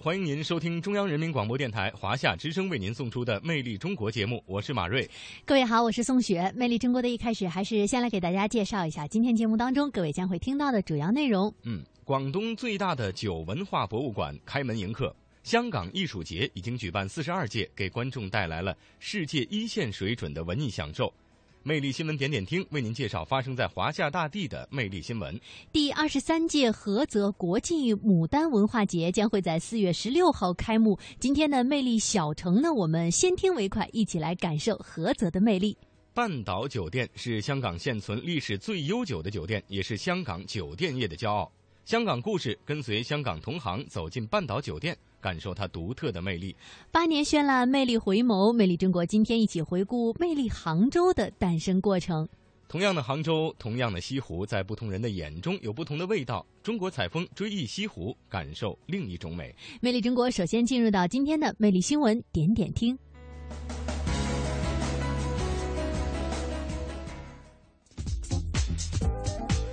欢迎您收听中央人民广播电台华夏之声为您送出的《魅力中国》节目，我是马瑞。各位好，我是宋雪。《魅力中国》的一开始，还是先来给大家介绍一下今天节目当中各位将会听到的主要内容。嗯，广东最大的酒文化博物馆开门迎客，香港艺术节已经举办四十二届，给观众带来了世界一线水准的文艺享受。魅力新闻点点听为您介绍发生在华夏大地的魅力新闻。第二十三届菏泽国际牡丹文化节将会在四月十六号开幕。今天的魅力小城呢，我们先听为快，一起来感受菏泽的魅力。半岛酒店是香港现存历史最悠久的酒店，也是香港酒店业的骄傲。香港故事跟随香港同行走进半岛酒店。感受它独特的魅力。八年绚烂，魅力回眸，魅力中国。今天一起回顾魅力杭州的诞生过程。同样的杭州，同样的西湖，在不同人的眼中有不同的味道。中国采风追忆西湖，感受另一种美。魅力中国，首先进入到今天的魅力新闻点点听。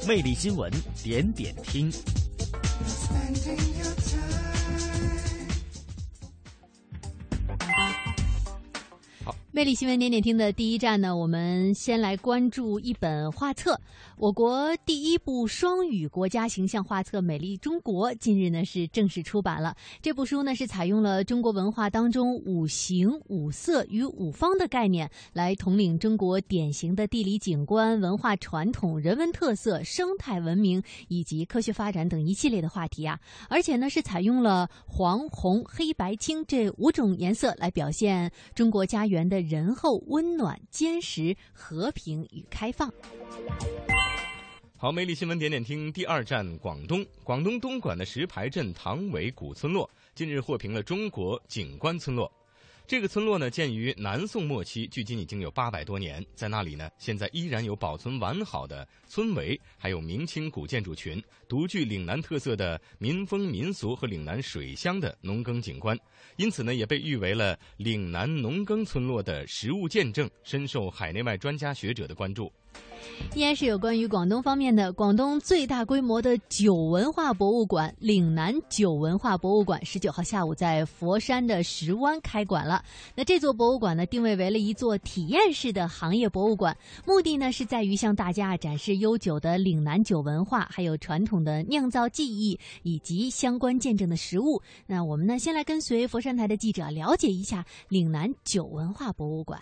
魅力新闻点点听。魅力新闻点点听的第一站呢，我们先来关注一本画册。我国第一部双语国家形象画册《美丽中国》近日呢是正式出版了。这部书呢是采用了中国文化当中五行、五色与五方的概念，来统领中国典型的地理景观、文化传统、人文特色、生态文明以及科学发展等一系列的话题啊。而且呢是采用了黄、红、黑白、青这五种颜色来表现中国家园的。仁厚、温暖、坚实、和平与开放。好，魅力新闻点点听第二站，广东。广东东莞的石牌镇塘尾古村落近日获评了中国景观村落。这个村落呢，建于南宋末期，距今已经有八百多年。在那里呢，现在依然有保存完好的村围，还有明清古建筑群，独具岭南特色的民风民俗和岭南水乡的农耕景观，因此呢，也被誉为了岭南农耕村落的实物见证，深受海内外专家学者的关注。依然是有关于广东方面的，广东最大规模的酒文化博物馆——岭南酒文化博物馆，十九号下午在佛山的石湾开馆了。那这座博物馆呢，定位为了一座体验式的行业博物馆，目的呢是在于向大家展示悠久的岭南酒文化，还有传统的酿造技艺以及相关见证的实物。那我们呢，先来跟随佛山台的记者了解一下岭南酒文化博物馆。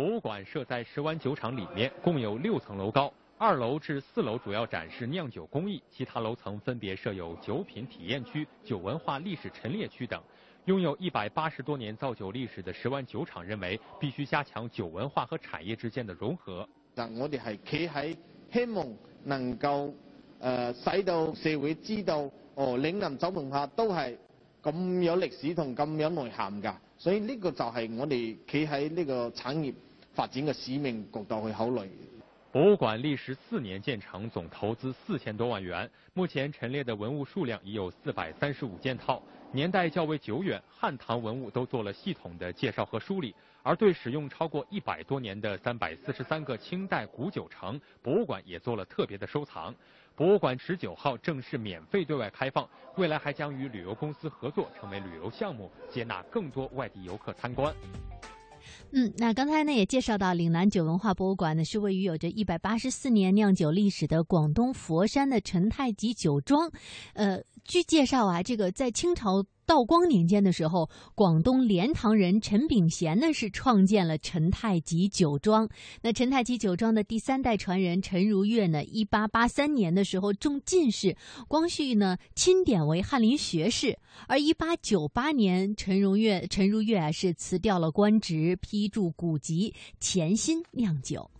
博物馆设在石湾酒厂里面，共有六层楼高。二楼至四楼主要展示酿酒工艺，其他楼层分别设有酒品体验区、酒文化历史陈列区等。拥有一百八十多年造酒历史的石湾酒厂认为，必须加强酒文化和产业之间的融合。嗱，我哋係企喺希望能夠誒使到社會知道，哦，岭南酒文化都係咁有歷史同咁有內涵㗎。所以呢個就係我哋企喺呢個產業。发展的使命角度去考虑。博物馆历时四年建成，总投资四千多万元。目前陈列的文物数量已有四百三十五件套，年代较为久远，汉唐文物都做了系统的介绍和梳理。而对使用超过一百多年的三百四十三个清代古酒城，博物馆也做了特别的收藏。博物馆十九号正式免费对外开放，未来还将与旅游公司合作，成为旅游项目，接纳更多外地游客参观。嗯，那刚才呢也介绍到，岭南酒文化博物馆呢是位于有着一百八十四年酿酒历史的广东佛山的陈太吉酒庄。呃，据介绍啊，这个在清朝。道光年间的时候，广东莲塘人陈炳贤呢是创建了陈太吉酒庄。那陈太吉酒庄的第三代传人陈如月呢，一八八三年的时候中进士，光绪呢钦点为翰林学士。而一八九八年，陈如月陈如月啊是辞掉了官职，批注古籍，潜心酿酒。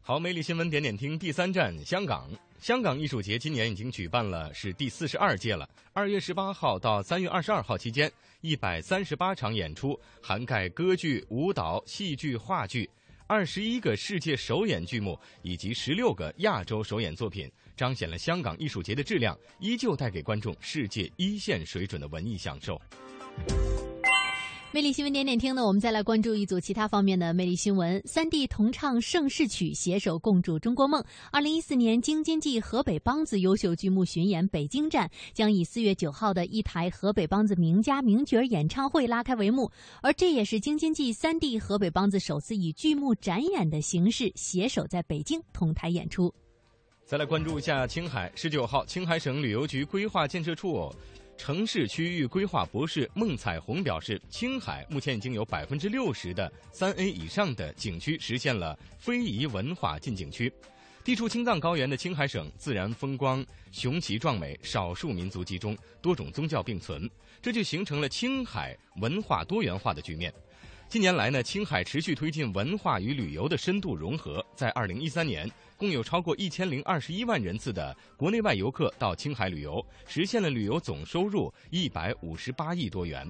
好，美丽新闻点点听第三站，香港。香港艺术节今年已经举办了是第四十二届了。二月十八号到三月二十二号期间，一百三十八场演出，涵盖歌剧、舞蹈、戏剧、话剧，二十一个世界首演剧目以及十六个亚洲首演作品，彰显了香港艺术节的质量，依旧带给观众世界一线水准的文艺享受。魅力新闻点点听呢，我们再来关注一组其他方面的魅力新闻。三地同唱盛世曲，携手共筑中国梦。二零一四年京津冀河北梆子优秀剧目巡演北京站将以四月九号的一台河北梆子名家名角演唱会拉开帷幕，而这也是京津冀三地河北梆子首次以剧目展演的形式携手在北京同台演出。再来关注一下青海，十九号，青海省旅游局规划建设处。城市区域规划博士孟彩虹表示，青海目前已经有百分之六十的三 A 以上的景区实现了非遗文化进景区。地处青藏高原的青海省，自然风光雄奇壮美，少数民族集中，多种宗教并存，这就形成了青海文化多元化的局面。近年来呢，青海持续推进文化与旅游的深度融合，在二零一三年。共有超过一千零二十一万人次的国内外游客到青海旅游，实现了旅游总收入一百五十八亿多元。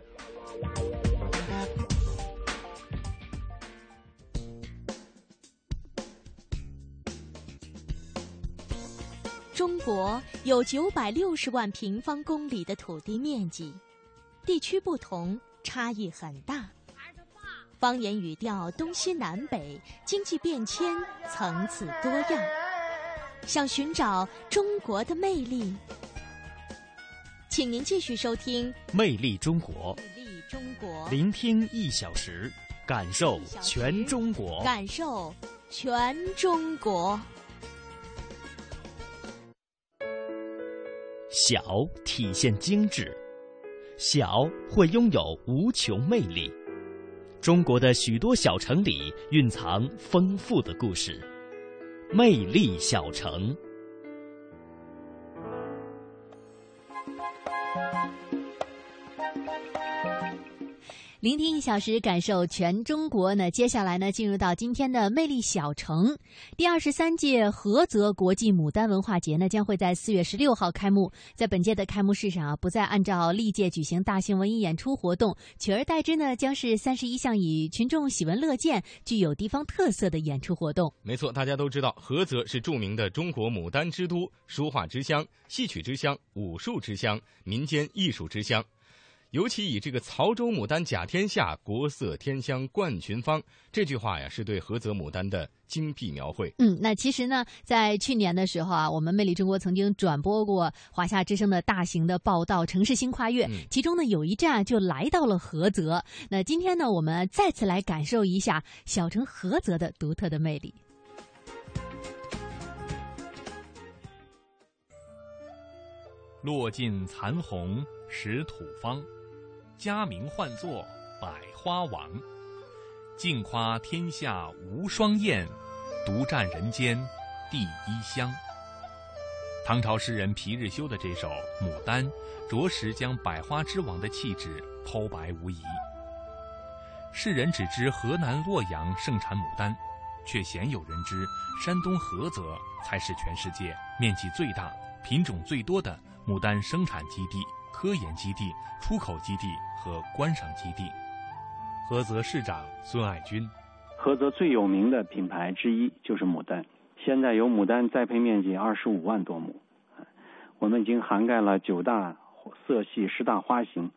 中国有九百六十万平方公里的土地面积，地区不同，差异很大。方言语调东西南北，经济变迁层次多样。想寻找中国的魅力，请您继续收听《魅力中国》。魅力中国，聆听一小时，感受全中国。感受全中国。小体现精致，小会拥有无穷魅力。中国的许多小城里蕴藏丰富的故事，魅力小城。聆听一小时，感受全中国呢。接下来呢，进入到今天的魅力小城。第二十三届菏泽国际牡丹文化节呢，将会在四月十六号开幕。在本届的开幕式上啊，不再按照历届举行大型文艺演出活动，取而代之呢，将是三十一项以群众喜闻乐见、具有地方特色的演出活动。没错，大家都知道，菏泽是著名的中国牡丹之都、书画之乡、戏曲之乡、武术之乡、民间艺术之乡。尤其以这个“曹州牡丹甲天下，国色天香冠群芳”这句话呀，是对菏泽牡丹的精辟描绘。嗯，那其实呢，在去年的时候啊，我们魅力中国曾经转播过华夏之声的大型的报道《城市新跨越》，其中呢有一站就来到了菏泽。那今天呢，我们再次来感受一下小城菏泽的独特的魅力。落尽残红始土方。佳名唤作百花王，尽夸天下无双艳，独占人间第一香。唐朝诗人皮日休的这首《牡丹》，着实将百花之王的气质剖白无疑。世人只知河南洛阳盛产牡丹，却鲜有人知山东菏泽才是全世界面积最大、品种最多的牡丹生产基地。科研基地、出口基地和观赏基地。菏泽市长孙爱军：菏泽最有名的品牌之一就是牡丹，现在有牡丹栽培面积二十五万多亩，我们已经涵盖了九大色系、十大花型，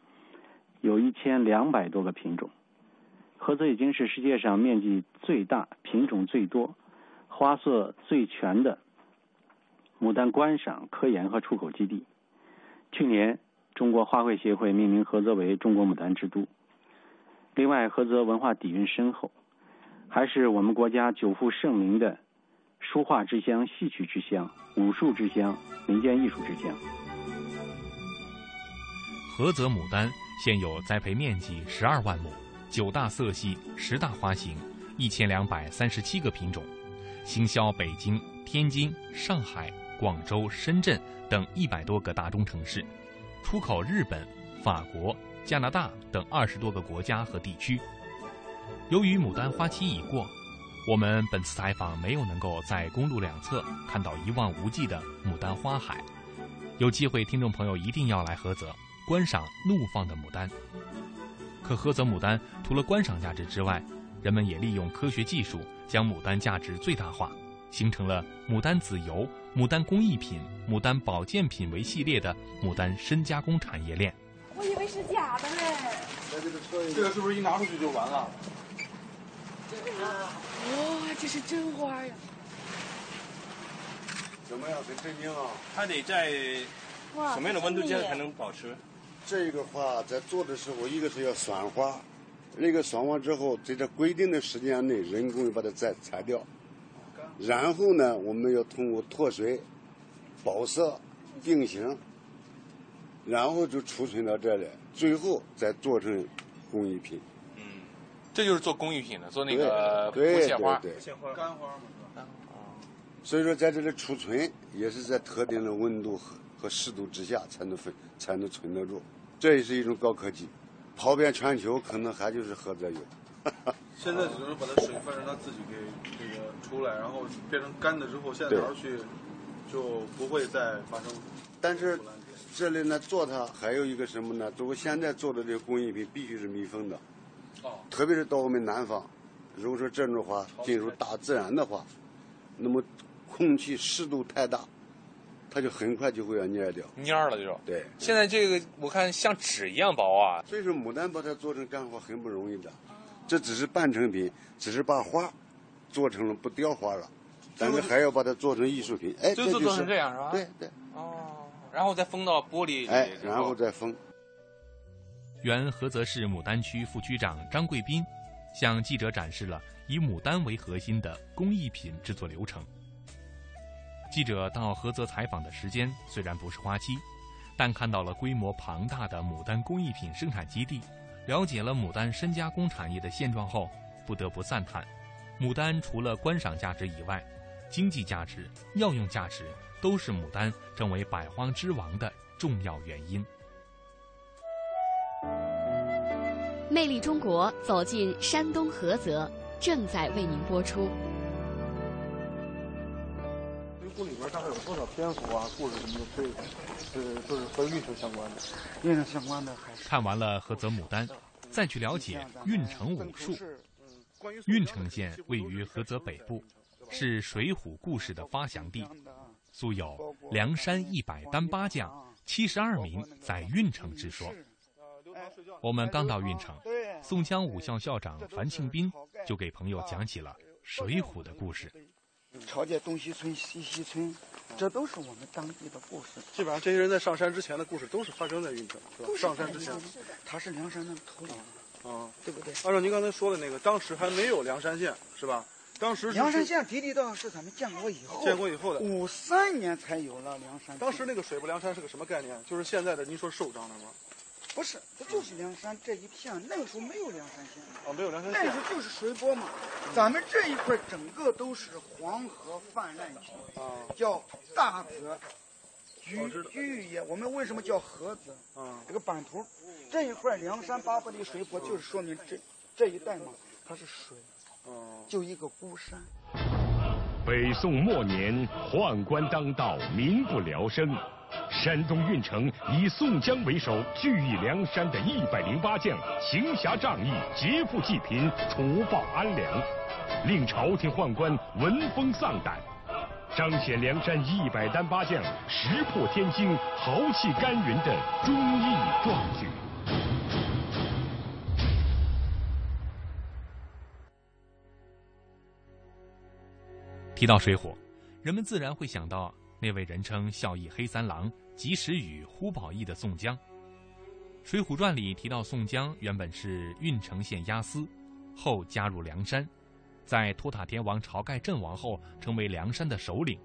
有一千两百多个品种。菏泽已经是世界上面积最大、品种最多、花色最全的牡丹观赏、科研和出口基地。去年。中国花卉协会命名菏泽为中国牡丹之都。另外，菏泽文化底蕴深厚，还是我们国家久负盛名的书画之乡、戏曲之乡、武术之乡、民间艺术之乡。菏泽牡丹现有栽培面积十二万亩，九大色系、十大花型，一千两百三十七个品种，行销北京、天津、上海、广州、深圳等一百多个大中城市。出口日本、法国、加拿大等二十多个国家和地区。由于牡丹花期已过，我们本次采访没有能够在公路两侧看到一望无际的牡丹花海。有机会，听众朋友一定要来菏泽观赏怒放的牡丹。可菏泽牡丹除了观赏价值之外，人们也利用科学技术将牡丹价值最大化。形成了牡丹籽油、牡丹工艺品、牡丹保健品为系列的牡丹深加工产业链。我以为是假的嘞。这个是不是一拿出去就完了？哇，这是真花呀！怎么样？很震惊啊！它得在什么样的温度下才能保持？这个花在做的时候，一个是要酸花，那个酸完之后，在这规定的时间内人工把它再裁掉，然后呢，我们要通过脱水、保色、定型，然后就储存到这里，最后再做成工艺品。嗯，这就是做工艺品的，做那个对不谢花。对对花干花嘛是吧？所以说，在这里储存也是在特定的温度和和湿度之下才能分才能存得住，这也是一种高科技，跑遍全球可能还就是菏泽有。现在只能把它水分让它自己给这个出来，然后变成干的之后，现在拿出去就不会再发生。但是这里呢做它还有一个什么呢？如果现在做的这个工艺品必须是密封的，哦，特别是到我们南方，如果说这种花进入大自然的话，那么空气湿度太大，它就很快就会要蔫掉。蔫了就。对，现在这个我看像纸一样薄啊。所以说牡丹把它做成干花很不容易的，这只是半成品，只是把花做成了不雕花了，但是还要把它做成艺术品。哎，就做这就是成这样是吧？对对。哦，然后再封到玻璃里，哎，然后再封。原菏泽市牡丹区副区长张贵斌向记者展示了以牡丹为核心的工艺品制作流程。记者到菏泽采访的时间虽然不是花期，但看到了规模庞大的牡丹工艺品生产基地，了解了牡丹深加工产业的现状后，不得不赞叹：牡丹除了观赏价值以外，经济价值、药用价值都是牡丹成为百花之王的重要原因。魅力中国，走进山东菏泽，正在为您播出。水浒里边大概有多少篇幅啊？故事什么的，对，是就是和运城相关的。运城相关的还是看完了菏泽牡丹，再去了解运城武术。运城县位于菏泽北部，是《水浒》故事的发祥地，素有“梁山一百单八将，七十二名在运城”之说。我们刚到运城，宋江武校校长樊庆斌就给朋友讲起了《水浒》的故事。朝界东西村、西西村，这都是我们当地的故事。基本上这些人在上山之前的故事都是发生在运城，是吧？上山之前，他是梁山的头领，啊，对不对？按照您刚才说的那个，当时还没有梁山县，是吧？当时梁山县地理道是咱们建国以后，建国以后的五三年才有了梁山。当时那个水泊梁山是个什么概念？就是现在的您说寿张的吗？不是，它就是梁山这一片。那个时候没有梁山县，哦，没有梁山县，那时候就是水泊嘛。咱们这一块整个都是黄河泛滥区，啊，叫大泽、居居域也。我们为什么叫河泽？啊，这个版图，这一块梁山八百里水泊，就是说明这这一带嘛，它是水，哦，就一个孤山。北宋末年，宦官当道，民不聊生。山东运城以宋江为首，聚义梁山的一百零八将，行侠仗义，劫富济贫，除暴安良，令朝廷宦官闻风丧胆，彰显梁山一百单八将石破天惊、豪气干云的忠义壮举。提到水浒，人们自然会想到那位人称“孝义黑三郎”、及时雨、呼保义的宋江。《水浒传》里提到，宋江原本是郓城县押司，后加入梁山，在托塔天王晁盖阵亡后，成为梁山的首领，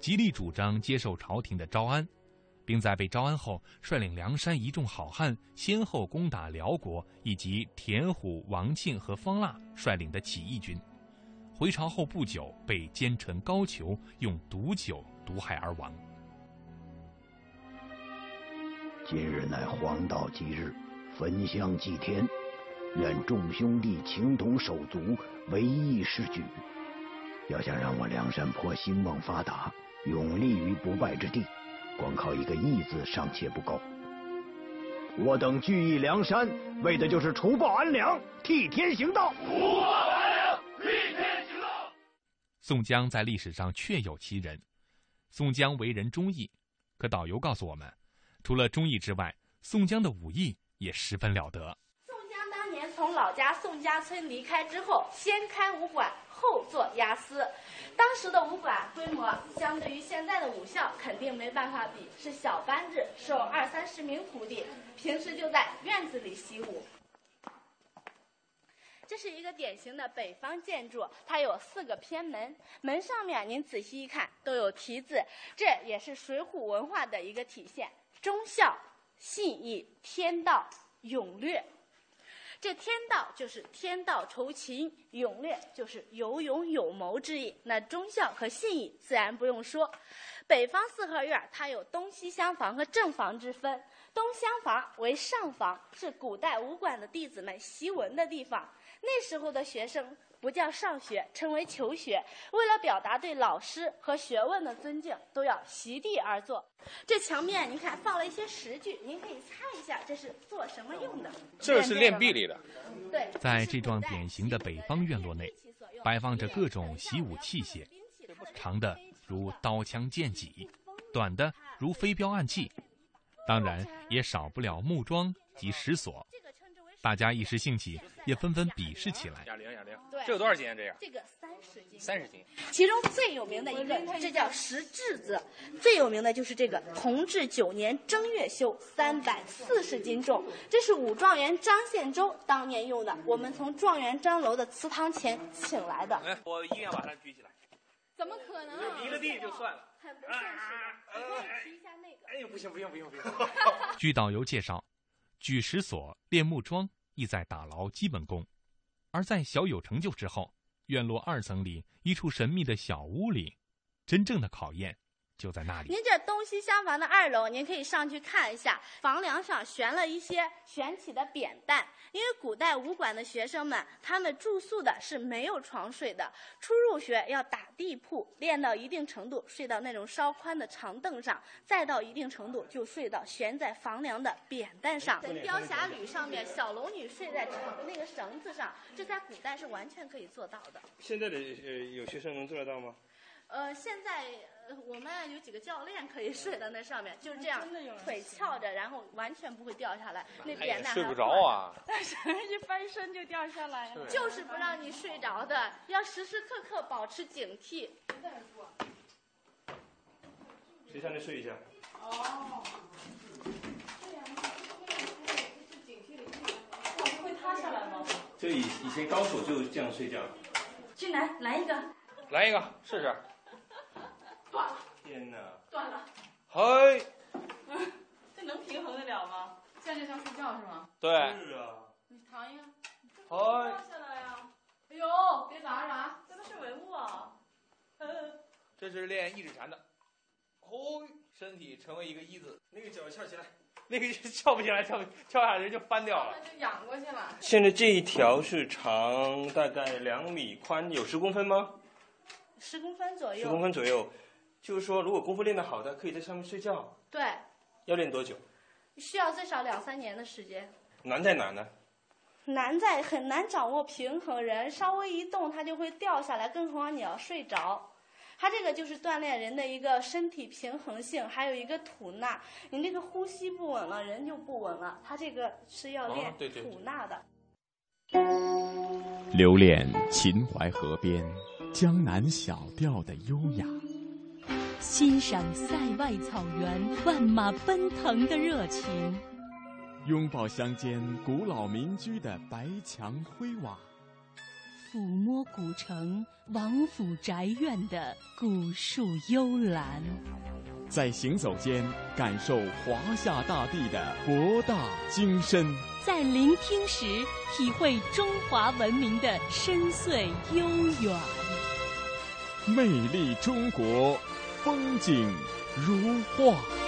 极力主张接受朝廷的招安，并在被招安后，率领梁山一众好汉，先后攻打辽国以及田虎、王庆和方腊率领的起义军。回朝后不久，被奸臣高俅用毒酒毒害而亡。今日乃黄道吉日，焚香祭天，愿众兄弟情同手足，唯义是举。要想让我梁山泊兴旺发达，永立于不败之地，光靠一个义字尚且不够。我等聚义梁山，为的就是除暴安良，替天行道。除暴安良，替天行道。宋江在历史上确有其人。宋江为人忠义，可导游告诉我们，除了忠义之外，宋江的武艺也十分了得。宋江当年从老家宋家村离开之后，先开武馆，后做押司。当时的武馆规模，相对于现在的武校，肯定没办法比，是小班制，收二三十名徒弟，平时就在院子里习武。这是一个典型的北方建筑，它有四个偏门，门上面您仔细一看都有题字，这也是水浒文化的一个体现：忠孝、信义、天道、勇略。这天道就是天道酬勤，勇略就是有勇有谋之意。那忠孝和信义自然不用说。北方四合院它有东西厢房和正房之分，东厢房为上房，是古代武馆的弟子们习文的地方。那时候的学生不叫上学，称为求学。为了表达对老师和学问的尊敬，都要席地而坐。这墙面您看放了一些石具，您可以猜一下这是做什么用的？这是练臂力的。对，在这幢典型的北方院落内，摆放着各种习武器械，长的如刀枪剑戟，短的如飞镖暗器，当然也少不了木桩及石锁。大家一时兴起，也纷纷比试起来。哑铃，哑铃，这有多少斤啊？这样？这个三十斤。三十斤。其中最有名的一个，这叫石质子。最有名的就是这个同治九年正月修，三百四十斤重。这是武状元张献周当年用的，我们从状元张楼的祠堂前请来的。哎，我一定要把它举起来。怎么可能？离了地就算了。很不现实。你可以提一下那个。哎，不行不行不行不行！据导游介绍，举石锁、练木桩。意在打牢基本功，而在小有成就之后，院落二层里一处神秘的小屋里，真正的考验。就在那里。您这东西厢房的二楼，您可以上去看一下，房梁上悬了一些悬起的扁担。因为古代武馆的学生们，他们住宿的是没有床睡的，初入学要打地铺，练到一定程度，睡到那种稍宽的长凳上，再到一定程度就睡到悬在房梁的扁担上。在雕侠侣上面，小龙女睡在长那个绳子上，这在古代是完全可以做到的。现在的呃有学生能做得到吗？呃，现在。我们有几个教练可以睡在那上面，就是这样，腿翘着，然后完全不会掉下来。那扁担睡不着啊！但是一翻身就掉下来了。就是不让你睡着的，要时时刻刻保持警惕。谁上来睡一下？哦。会塌下来吗？就以以前高手就这样睡觉。进来，来一个。来一个，试试。断了！天哪！断了！嗨！这能平衡得了吗？现在就想睡觉是吗？对。是啊。你躺一个。嗨！掉下来呀！哎呦，别砸着，这都是文物啊。这是练一指禅的。哦，身体成为一个一字，那个脚翘起来，那个翘不起来，翘翘下来人就翻掉了。那就仰过去了。现在这一条是长大概两米，宽有十公分吗？十公分左右。十公分左右。就是说，如果功夫练得好的，可以在上面睡觉。对。要练多久？需要最少两三年的时间。难在哪呢？难在很难掌握平衡，人稍微一动，它就会掉下来，更何况你要睡着。它这个就是锻炼人的一个身体平衡性，还有一个吐纳。你那个呼吸不稳了，人就不稳了。它这个是要练吐纳的。留恋秦淮河边江南小调的优雅。欣赏塞外草原万马奔腾的热情，拥抱乡间古老民居的白墙灰瓦，抚摸古城王府宅院的古树幽兰，在行走间感受华夏大地的博大精深，在聆听时体会中华文明的深邃悠远，魅力中国。风景如画。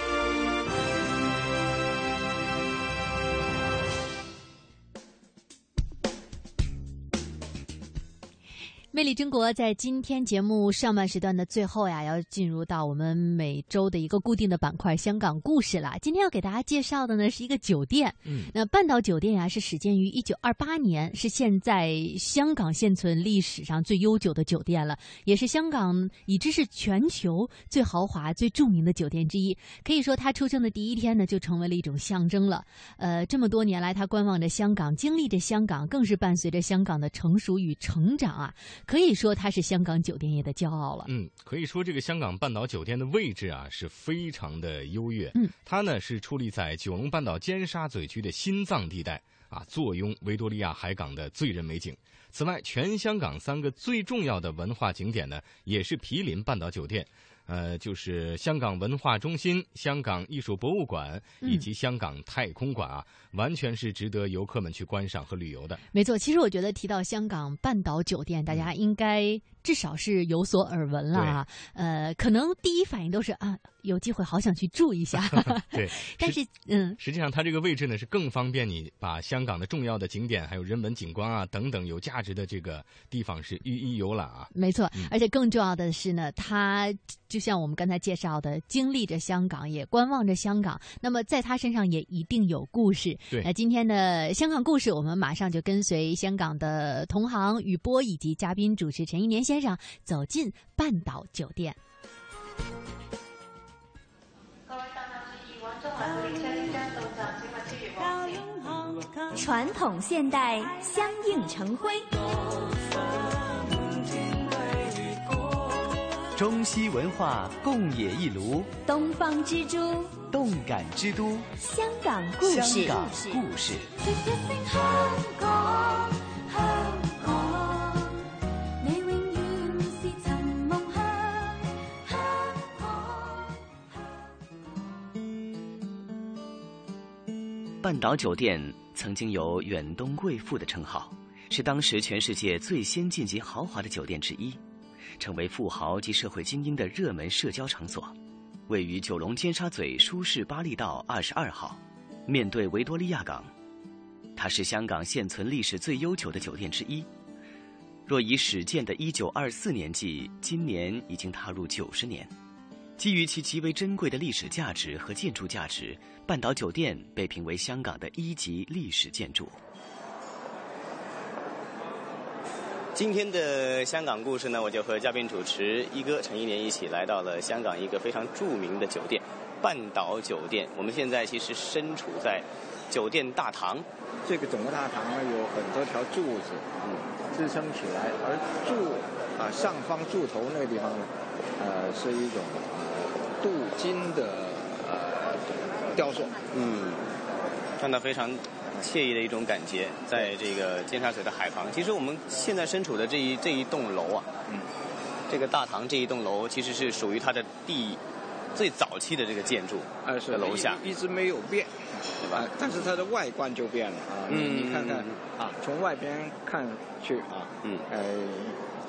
中国在今天节目上半时段的最后呀，要进入到我们每周的一个固定的板块——香港故事了。今天要给大家介绍的呢是一个酒店。嗯，那半岛酒店呀是始建于一九二八年，是现在香港现存历史上最悠久的酒店了，也是香港已知是全球最豪华、最著名的酒店之一。可以说，它出生的第一天呢，就成为了一种象征了。呃，这么多年来，它观望着香港，经历着香港，更是伴随着香港的成熟与成长啊。可以说它是香港酒店业的骄傲了。嗯，可以说这个香港半岛酒店的位置啊是非常的优越。嗯，它呢是矗立在九龙半岛尖沙咀区的心脏地带啊，坐拥维多利亚海港的醉人美景。此外，全香港三个最重要的文化景点呢，也是毗邻半岛酒店。呃，就是香港文化中心、香港艺术博物馆以及香港太空馆啊，完全是值得游客们去观赏和旅游的。没错，其实我觉得提到香港半岛酒店，大家应该至少是有所耳闻了啊。呃，可能第一反应都是啊，有机会好想去住一下。对，但是嗯，实际上它这个位置呢是更方便你把香港的重要的景点、还有人文景观啊等等有价值的这个地方是一一游览啊。没错，而且更重要的是呢，它就像我们刚才介绍的，经历着香港，也观望着香港。那么在他身上也一定有故事。对，那今天的香港故事，我们马上就跟随香港的同行雨波以及嘉宾主持陈一年先生走进半岛酒店。传统现代相映成辉。中西文化共冶一炉，东方之珠，动感之都，香港故事。香港故事。半岛酒店曾经有远东贵妇的称号，是当时全世界最先进及豪华的酒店之一。成为富豪及社会精英的热门社交场所，位于九龙尖沙咀舒适巴利道二十二号，面对维多利亚港。它是香港现存历史最悠久的酒店之一。若以始建的一九二四年计，今年已经踏入九十年。基于其极为珍贵的历史价值和建筑价值，半岛酒店被评为香港的一级历史建筑。今天的香港故事呢，我就和嘉宾主持一哥陈一年一起来到了香港一个非常著名的酒店——半岛酒店。我们现在其实身处在酒店大堂，这个整个大堂呢有很多条柱子，嗯，支撑起来，而柱啊上方柱头那个地方呢，呃，是一种镀金的呃雕塑，嗯，看到非常。惬意的一种感觉，在这个尖沙咀的海旁。其实我们现在身处的这一这一栋楼啊，嗯，这个大堂这一栋楼其实是属于它的第最早期的这个建筑，的楼下。一直没有变，对吧？但是它的外观就变了啊，嗯，你看看啊，从外边看去啊，嗯，呃，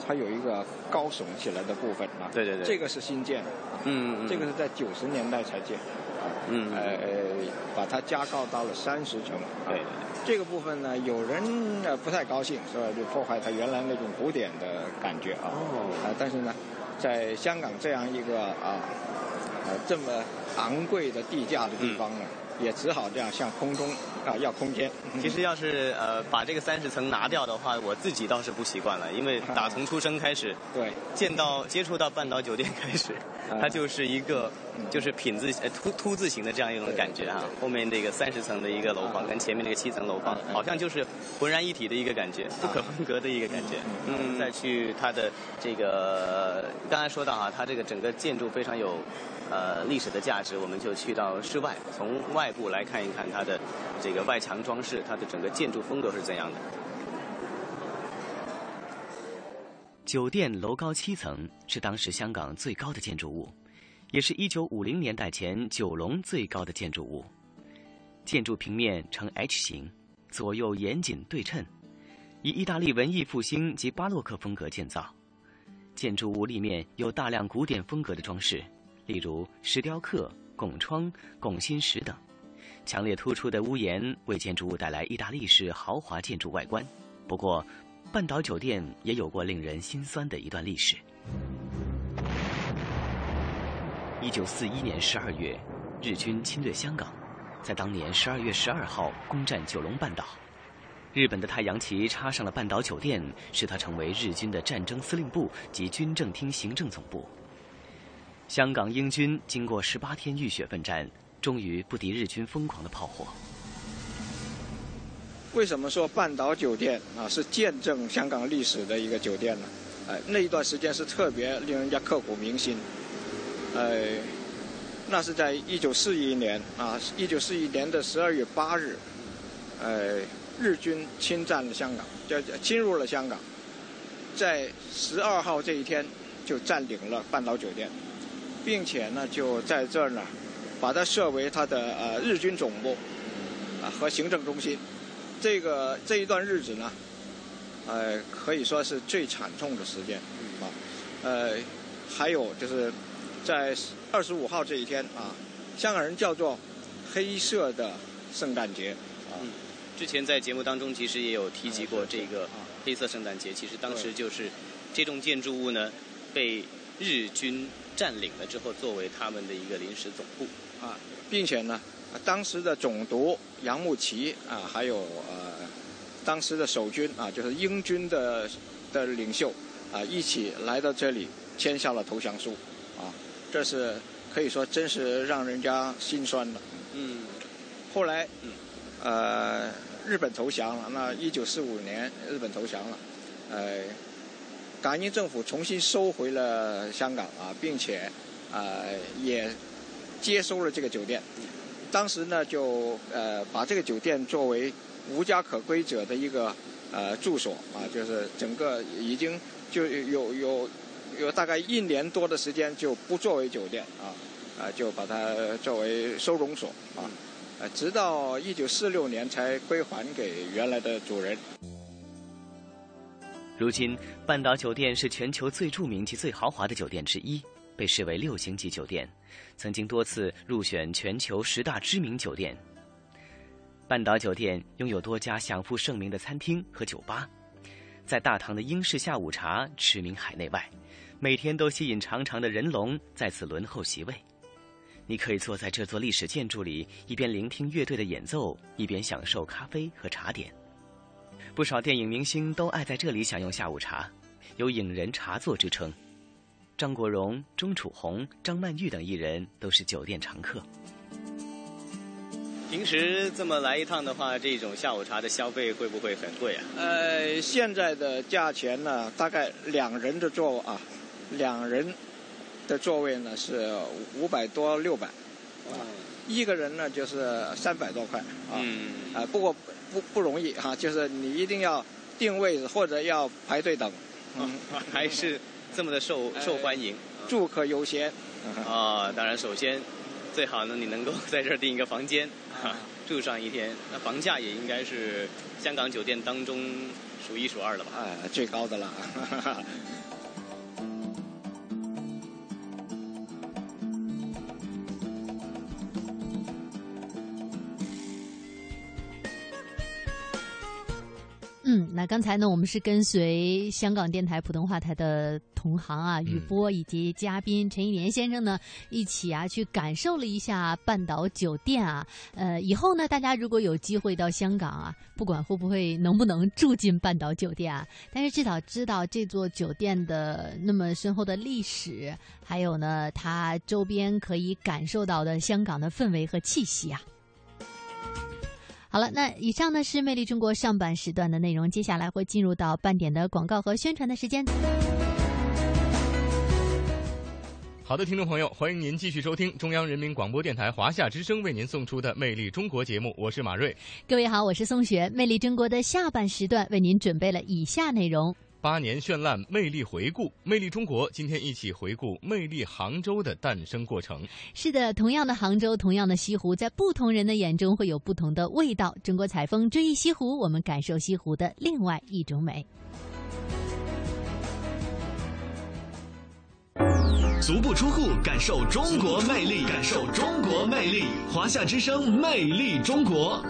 它有一个高耸起来的部分啊，对对对，这个是新建的，嗯嗯，这个是在九十年代才建。嗯，呃，把它加高到了三十层。对，这个部分呢，有人呃不太高兴，是吧？就破坏它原来那种古典的感觉啊。哦。啊，但是呢，在香港这样一个啊，呃，这么昂贵的地价的地方呢。也只好这样向空中啊要空间。其实 要是呃把这个三十层拿掉的话，我自己倒是不习惯了，因为 打从出生开始，对，见到接触到半岛酒店开始，它就是一个就是品字呃凸凸字形的这样一种感觉啊。后面那个三十层的一个楼房跟前面那个七层楼房，好像就是浑然一体的一个感觉，不可分割的一个感觉。嗯，再去它的这个刚才说到啊，它这个整个建筑非常有。呃，历史的价值，我们就去到室外，从外部来看一看它的这个外墙装饰，它的整个建筑风格是怎样的。酒店楼高七层，是当时香港最高的建筑物，也是一九五零年代前九龙最高的建筑物。建筑平面呈 H 形，左右严谨对称，以意大利文艺复兴及巴洛克风格建造。建筑物立面有大量古典风格的装饰。例如石雕刻、拱窗、拱心石等，强烈突出的屋檐为建筑物带来意大利式豪华建筑外观。不过，半岛酒店也有过令人心酸的一段历史。一九四一年十二月，日军侵略香港，在当年十二月十二号攻占九龙半岛，日本的太阳旗插上了半岛酒店，使它成为日军的战争司令部及军政厅行政总部。香港英军经过十八天浴血奋战，终于不敌日军疯狂的炮火。为什么说半岛酒店啊是见证香港历史的一个酒店呢？哎，那一段时间是特别令人家刻骨铭心。呃，那是在一九四一年啊，一九四一年的十二月八日，呃，日军侵占了香港，叫侵入了香港，在十二号这一天就占领了半岛酒店，并且呢就在这儿呢，把它设为它的呃日军总部啊和行政中心。这个这一段日子呢，呃，可以说是最惨痛的时间啊，呃，还有就是。在二十五号这一天啊，香港人叫做“黑色的圣诞节”啊。之前在节目当中其实也有提及过这个黑色圣诞节。其实当时就是这栋建筑物呢被日军占领了之后，作为他们的一个临时总部啊，并且呢，当时的总督杨慕琦啊，还有呃当时的守军啊，就是英军的的领袖啊，一起来到这里签下了投降书啊。这是可以说真是让人家心酸的。嗯，后来，呃，日本投降了。那一九四五年，日本投降了。呃，港英政府重新收回了香港啊，并且啊也接收了这个酒店。当时呢，就呃把这个酒店作为无家可归者的一个呃住所啊，就是整个已经就有有。有大概一年多的时间就不作为酒店啊，啊就把它作为收容所啊，呃直到一九四六年才归还给原来的主人。如今，半岛酒店是全球最著名及最豪华的酒店之一，被视为六星级酒店，曾经多次入选全球十大知名酒店。半岛酒店拥有多家享负盛名的餐厅和酒吧，在大堂的英式下午茶驰名海内外。每天都吸引长长的人龙在此轮候席位，你可以坐在这座历史建筑里，一边聆听乐队的演奏，一边享受咖啡和茶点。不少电影明星都爱在这里享用下午茶，有“影人茶座”之称。张国荣、钟楚红、张曼玉等艺人都是酒店常客。平时这么来一趟的话，这种下午茶的消费会不会很贵啊？呃，现在的价钱呢，大概两人的座啊。两人的座位呢是五百多六百，啊，一个人呢就是三百多块啊，啊，不过不不容易哈，就是你一定要定位或者要排队等，嗯，还是这么的受受欢迎，住客优先。啊，当然首先最好呢你能够在这儿订一个房间啊，住上一天，那房价也应该是香港酒店当中数一数二的吧？哎，最高的了。那刚才呢，我们是跟随香港电台普通话台的同行啊，雨波以及嘉宾陈一年先生呢，一起啊去感受了一下半岛酒店啊。呃，以后呢，大家如果有机会到香港啊，不管会不会能不能住进半岛酒店啊，但是至少知道这座酒店的那么深厚的历史，还有呢，它周边可以感受到的香港的氛围和气息啊。好了，那以上呢是《魅力中国》上半时段的内容，接下来会进入到半点的广告和宣传的时间。好的，听众朋友，欢迎您继续收听中央人民广播电台华夏之声为您送出的《魅力中国》节目，我是马瑞。各位好，我是宋雪，《魅力中国》的下半时段为您准备了以下内容。八年绚烂魅力回顾，魅力中国今天一起回顾魅力杭州的诞生过程。是的，同样的杭州，同样的西湖，在不同人的眼中会有不同的味道。中国采风追忆西湖，我们感受西湖的另外一种美。足不出户，感受中国魅力，感受中国魅力。华夏之声，魅力中国。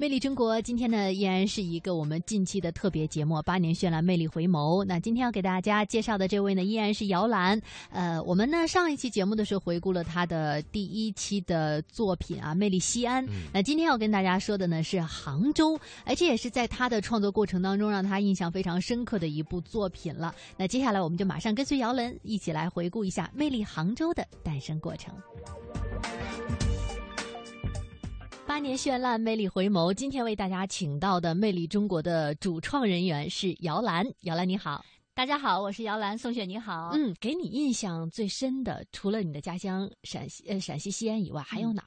魅力中国今天呢，依然是一个我们近期的特别节目《八年绚烂，魅力回眸》。那今天要给大家介绍的这位呢，依然是姚澜。呃，我们呢上一期节目的时候回顾了他的第一期的作品啊，《魅力西安》。那今天要跟大家说的呢是杭州，而这也是在他的创作过程当中让他印象非常深刻的一部作品了。那接下来我们就马上跟随姚澜一起来回顾一下《魅力杭州》的诞生过程。八年绚烂，魅力回眸。今天为大家请到的《魅力中国》的主创人员是姚兰。姚兰你好，大家好，我是姚兰。宋雪你好。嗯，给你印象最深的，除了你的家乡陕西呃陕西西安以外，还有哪？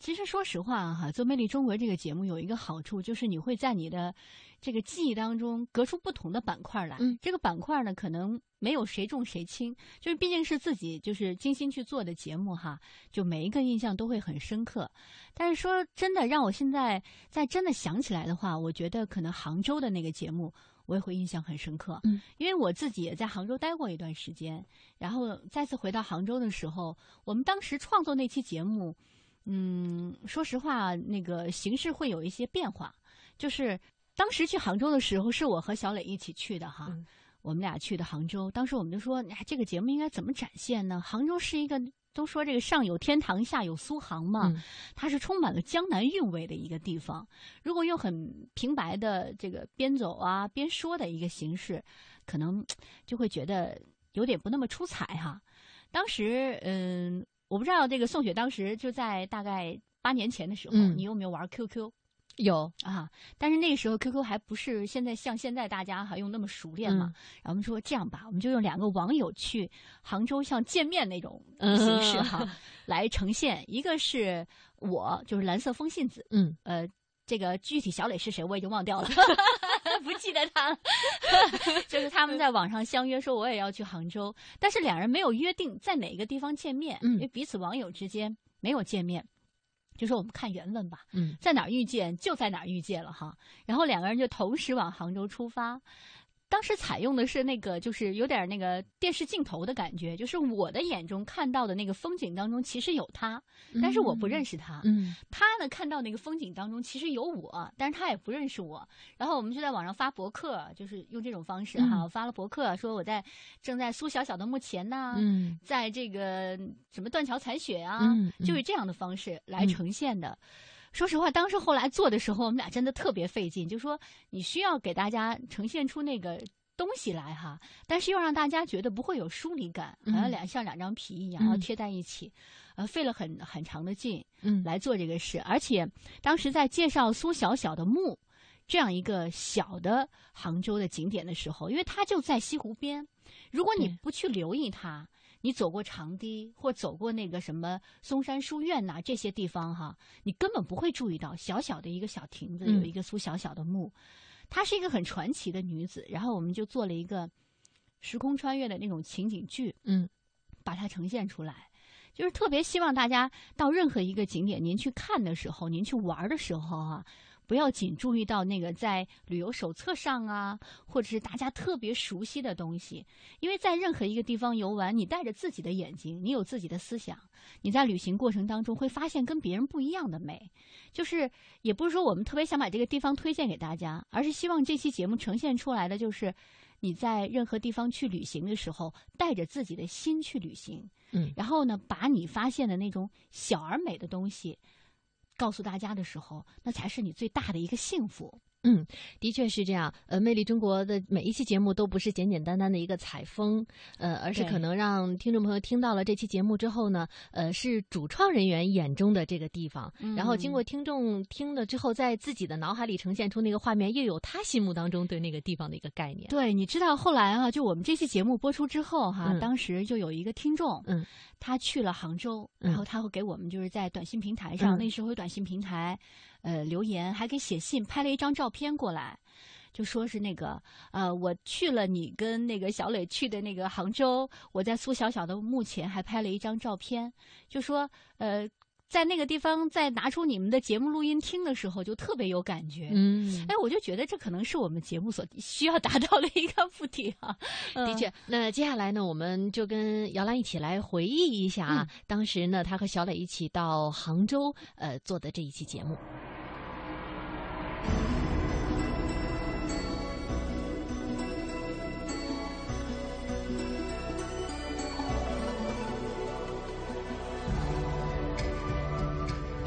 其实说实话哈，做《魅力中国》这个节目有一个好处，就是你会在你的这个记忆当中隔出不同的板块来。嗯，这个板块呢，可能没有谁重谁轻，就是毕竟是自己就是精心去做的节目哈，就每一个印象都会很深刻。但是说真的，让我现在再真的想起来的话，我觉得可能杭州的那个节目我也会印象很深刻。嗯，因为我自己也在杭州待过一段时间，然后再次回到杭州的时候，我们当时创作那期节目。嗯，说实话，那个形式会有一些变化。就是当时去杭州的时候，是我和小磊一起去的哈。我们俩去的杭州，当时我们就说，哎，这个节目应该怎么展现呢？杭州是一个都说这个上有天堂，下有苏杭嘛，它是充满了江南韵味的一个地方。如果用很平白的这个边走啊边说的一个形式，可能就会觉得有点不那么出彩哈。当时，嗯。我不知道这个宋雪当时就在大概八年前的时候，你有没有玩 QQ？有啊，但是那个时候 QQ 还不是现在像现在大家哈用那么熟练嘛。然后我们说这样吧，我们就用两个网友去杭州像见面那种形式 哈来呈现。一个是我就是蓝色风信子，嗯，呃，这个具体小磊是谁我已经忘掉了。不记得他了，就是他们在网上相约说我也要去杭州，但是两人没有约定在哪个地方见面，因为彼此网友之间没有见面，就说我们看缘分吧，嗯在哪儿遇见就在哪儿遇见了哈，然后两个人就同时往杭州出发。当时采用的是那个，就是有点那个电视镜头的感觉，就是我的眼中看到的那个风景当中，其实有他，但是我不认识他。嗯，他呢看到那个风景当中，其实有我，但是他也不认识我。然后我们就在网上发博客，就是用这种方式哈，发了博客说我在正在苏小小的墓前呐，在这个什么断桥残雪啊，就以这样的方式来呈现的。说实话，当时后来做的时候，我们俩真的特别费劲，就说你需要给大家呈现出那个东西来哈，但是又让大家觉得不会有疏离感，好像两像两张皮一样，然后贴在一起，呃，费了很很长的劲，嗯，来做这个事。而且当时在介绍苏小小的墓这样一个小的杭州的景点的时候，因为它就在西湖边，如果你不去留意它。你走过长堤，或走过那个什么嵩山书院呐，这些地方哈，你根本不会注意到小小的一个小亭子有一个苏小小的墓，她是一个很传奇的女子。然后我们就做了一个时空穿越的那种情景剧，嗯，把它呈现出来，就是特别希望大家到任何一个景点，您去看的时候，您去玩的时候啊。不要仅注意到那个在旅游手册上啊，或者是大家特别熟悉的东西，因为在任何一个地方游玩，你带着自己的眼睛，你有自己的思想，你在旅行过程当中会发现跟别人不一样的美。就是也不是说我们特别想把这个地方推荐给大家，而是希望这期节目呈现出来的就是你在任何地方去旅行的时候，带着自己的心去旅行，嗯，然后呢，把你发现的那种小而美的东西。告诉大家的时候，那才是你最大的一个幸福。嗯，的确是这样。呃，魅力中国的每一期节目都不是简简单单的一个采风，呃，而是可能让听众朋友听到了这期节目之后呢，呃，是主创人员眼中的这个地方，然后经过听众听了之后，在自己的脑海里呈现出那个画面，又有他心目当中对那个地方的一个概念。对，你知道后来啊，就我们这期节目播出之后哈，当时就有一个听众，嗯，他去了杭州，然后他会给我们就是在短信平台上，那时候有短信平台。呃，留言还给写信，拍了一张照片过来，就说是那个呃，我去了你跟那个小磊去的那个杭州，我在苏小小的墓前还拍了一张照片，就说呃，在那个地方再拿出你们的节目录音听的时候，就特别有感觉。嗯，哎，我就觉得这可能是我们节目所需要达到的一个目的啊。的确，那接下来呢，我们就跟姚兰一起来回忆一下啊，当时呢，他和小磊一起到杭州呃做的这一期节目。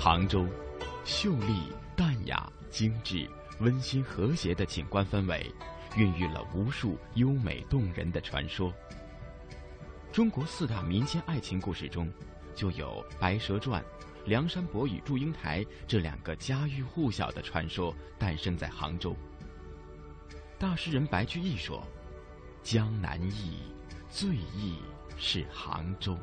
杭州，秀丽、淡雅、精致、温馨、和谐的景观氛围，孕育了无数优美动人的传说。中国四大民间爱情故事中，就有《白蛇传》《梁山伯与祝英台》这两个家喻户晓的传说诞生在杭州。大诗人白居易说：“江南忆，最忆是杭州。”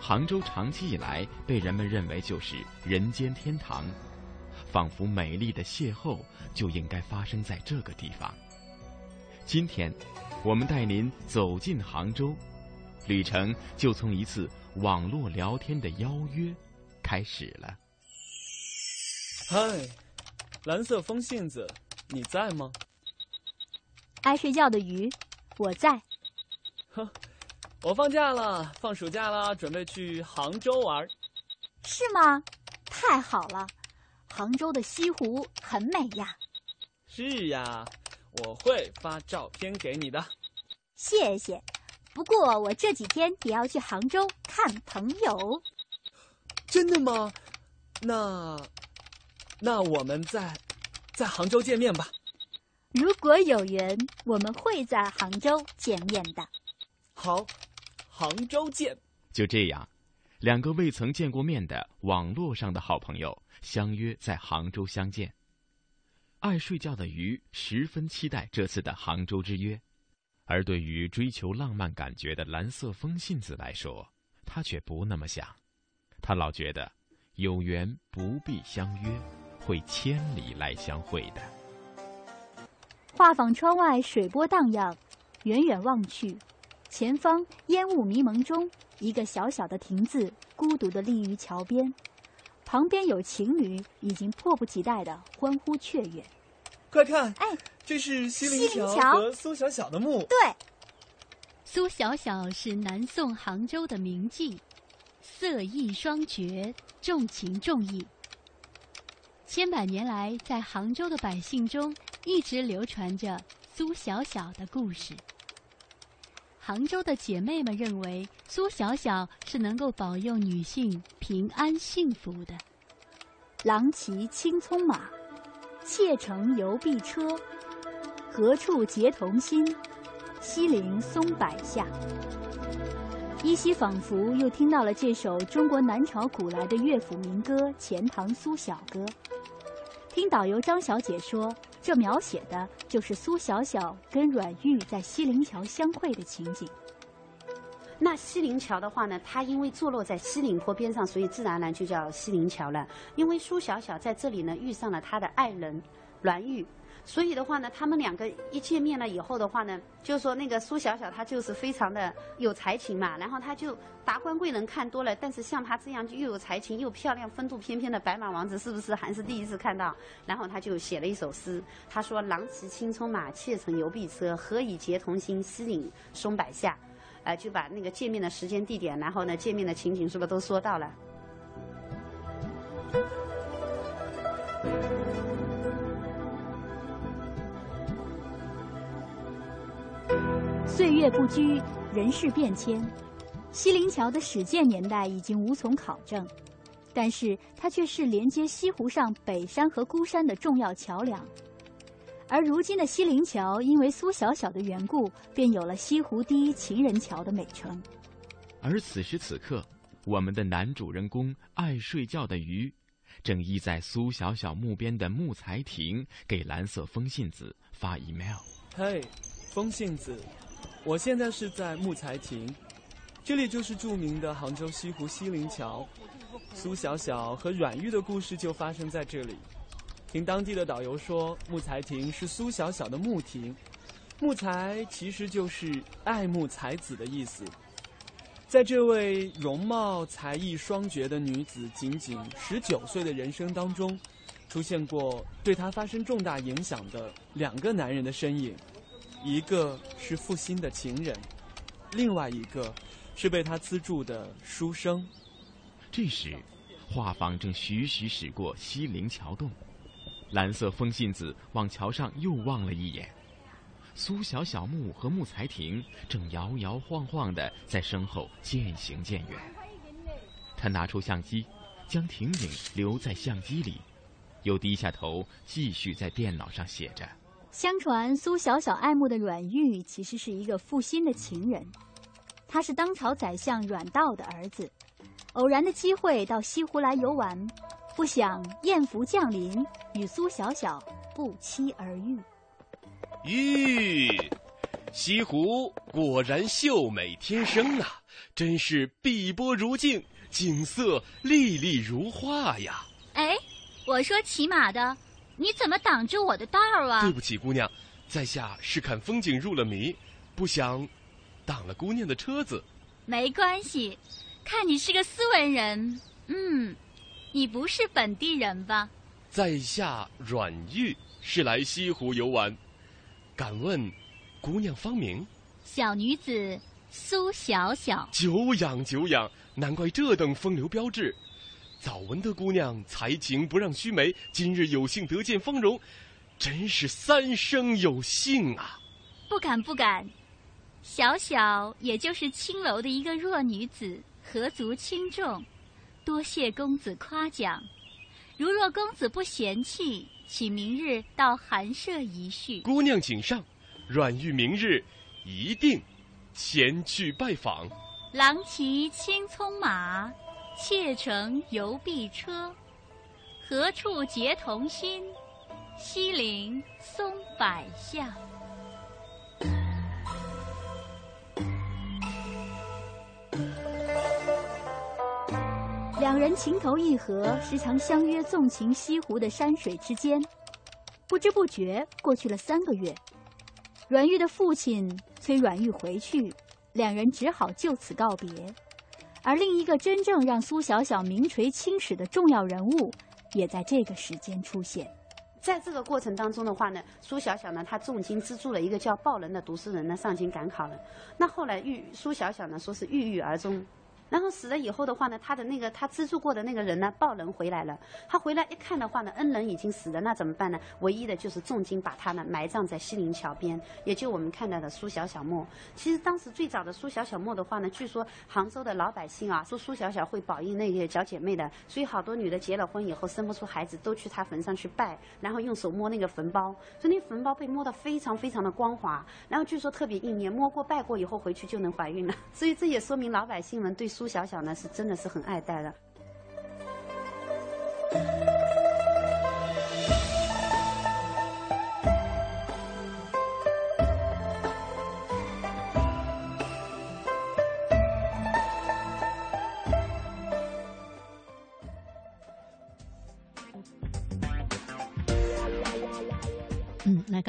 杭州长期以来被人们认为就是人间天堂，仿佛美丽的邂逅就应该发生在这个地方。今天，我们带您走进杭州，旅程就从一次网络聊天的邀约开始了。嗨，蓝色风信子，你在吗？爱睡觉的鱼，我在。呵。我放假了，放暑假了，准备去杭州玩。是吗？太好了，杭州的西湖很美呀。是呀，我会发照片给你的。谢谢。不过我这几天也要去杭州看朋友。真的吗？那，那我们在，在杭州见面吧。如果有缘，我们会在杭州见面的。好。杭州见。就这样，两个未曾见过面的网络上的好朋友相约在杭州相见。爱睡觉的鱼十分期待这次的杭州之约，而对于追求浪漫感觉的蓝色风信子来说，他却不那么想。他老觉得，有缘不必相约，会千里来相会的。画舫窗外水波荡漾，远远望去。前方烟雾迷蒙中，一个小小的亭子孤独地立于桥边，旁边有情侣已经迫不及待地欢呼雀跃。快看，哎，这是西泠桥和苏小小的墓。对，苏小小是南宋杭州的名妓，色艺双绝，重情重义。千百年来，在杭州的百姓中一直流传着苏小小的故事。杭州的姐妹们认为，苏小小是能够保佑女性平安幸福的。郎骑青葱马，妾乘游碧车。何处结同心？西陵松柏下。依稀仿佛又听到了这首中国南朝古来的乐府民歌《钱塘苏小歌》。听导游张小姐说。这描写的就是苏小小跟阮玉在西泠桥相会的情景。那西泠桥的话呢，它因为坐落在西泠坡边上，所以自然而然就叫西泠桥了。因为苏小小在这里呢遇上了他的爱人阮玉。所以的话呢，他们两个一见面了以后的话呢，就说那个苏小小她就是非常的有才情嘛，然后她就达官贵人看多了，但是像她这样又有才情又漂亮、风度翩翩的白马王子，是不是还是第一次看到？然后他就写了一首诗，他说：“郎骑青葱马，妾乘游碧车，何以结同心？西岭松柏下。”呃，就把那个见面的时间、地点，然后呢见面的情景，是不是都说到了？岁月不居，人事变迁，西泠桥的始建年代已经无从考证，但是它却是连接西湖上北山和孤山的重要桥梁。而如今的西泠桥，因为苏小小的缘故，便有了西湖第一情人桥的美称。而此时此刻，我们的男主人公爱睡觉的鱼，正依在苏小小墓边的木材亭，给蓝色风信子发 email。嘿，风信子。我现在是在木材亭，这里就是著名的杭州西湖西泠桥。苏小小和阮玉的故事就发生在这里。听当地的导游说，木材亭是苏小小的墓亭，木材其实就是爱慕才子的意思。在这位容貌才艺双绝的女子仅仅十九岁的人生当中，出现过对她发生重大影响的两个男人的身影。一个是负心的情人，另外一个是被他资助的书生。这时，画舫正徐徐驶过西陵桥洞，蓝色风信子往桥上又望了一眼，苏小小木和木材亭正摇摇晃晃的在身后渐行渐远。他拿出相机，将婷婷留在相机里，又低下头继续在电脑上写着。相传苏小小爱慕的阮玉其实是一个负心的情人，他是当朝宰相阮道的儿子，偶然的机会到西湖来游玩，不想艳福降临，与苏小小不期而遇。咦，西湖果然秀美天生啊，真是碧波如镜，景色丽丽如画呀！哎，我说骑马的。你怎么挡住我的道儿啊？对不起，姑娘，在下是看风景入了迷，不想挡了姑娘的车子。没关系，看你是个斯文人，嗯，你不是本地人吧？在下阮玉，是来西湖游玩，敢问姑娘芳名？小女子苏小小。久仰久仰，难怪这等风流标致。早闻得姑娘才情不让须眉，今日有幸得见芳容，真是三生有幸啊！不敢不敢，小小也就是青楼的一个弱女子，何足轻重？多谢公子夸奖。如若公子不嫌弃，请明日到寒舍一叙。姑娘请上，阮玉明日一定前去拜访。郎骑青葱马。妾乘游碧车，何处结同心？西陵松柏下。两人情投意合，时常相约纵情西湖的山水之间。不知不觉过去了三个月，阮玉的父亲催阮玉回去，两人只好就此告别。而另一个真正让苏小小名垂青史的重要人物，也在这个时间出现。在这个过程当中的话呢，苏小小呢，她重金资助了一个叫鲍伦的读书人呢上京赶考了。那后来郁苏小小呢，说是郁郁而终。然后死了以后的话呢，他的那个他资助过的那个人呢，报人回来了。他回来一看的话呢，恩人已经死了，那怎么办呢？唯一的就是重金把他呢埋葬在西泠桥边，也就我们看到的苏小小墓。其实当时最早的苏小小墓的话呢，据说杭州的老百姓啊，说苏小小会保佑那些小姐妹的，所以好多女的结了婚以后生不出孩子，都去她坟上去拜，然后用手摸那个坟包，所以那坟包被摸得非常非常的光滑，然后据说特别应验，摸过拜过以后回去就能怀孕了。所以这也说明老百姓们对苏。小小呢，是真的是很爱戴的。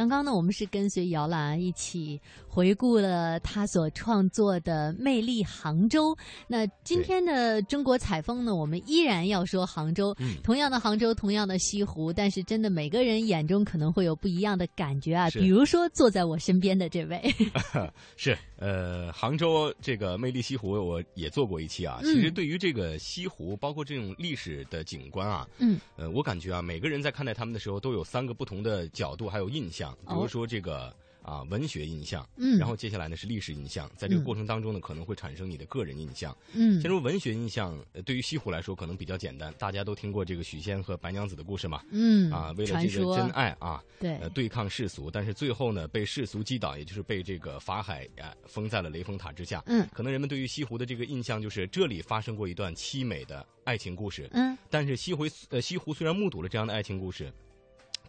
刚刚呢，我们是跟随姚兰一起回顾了他所创作的《魅力杭州》。那今天的中国采风呢，我们依然要说杭州。嗯，同样的杭州，同样的西湖，但是真的每个人眼中可能会有不一样的感觉啊。比如说坐在我身边的这位，是呃，杭州这个魅力西湖，我也做过一期啊。其实对于这个西湖，包括这种历史的景观啊，嗯，呃，我感觉啊，每个人在看待他们的时候，都有三个不同的角度，还有。印象，比如说这个啊，文学印象，嗯，然后接下来呢是历史印象，在这个过程当中呢，可能会产生你的个人印象，嗯，先说文学印象，对于西湖来说可能比较简单，大家都听过这个许仙和白娘子的故事嘛，嗯，啊，为了这个真爱啊，对，呃，对抗世俗，但是最后呢被世俗击倒，也就是被这个法海啊封在了雷峰塔之下，嗯，可能人们对于西湖的这个印象就是这里发生过一段凄美的爱情故事，嗯，但是西湖呃西湖虽然目睹了这样的爱情故事，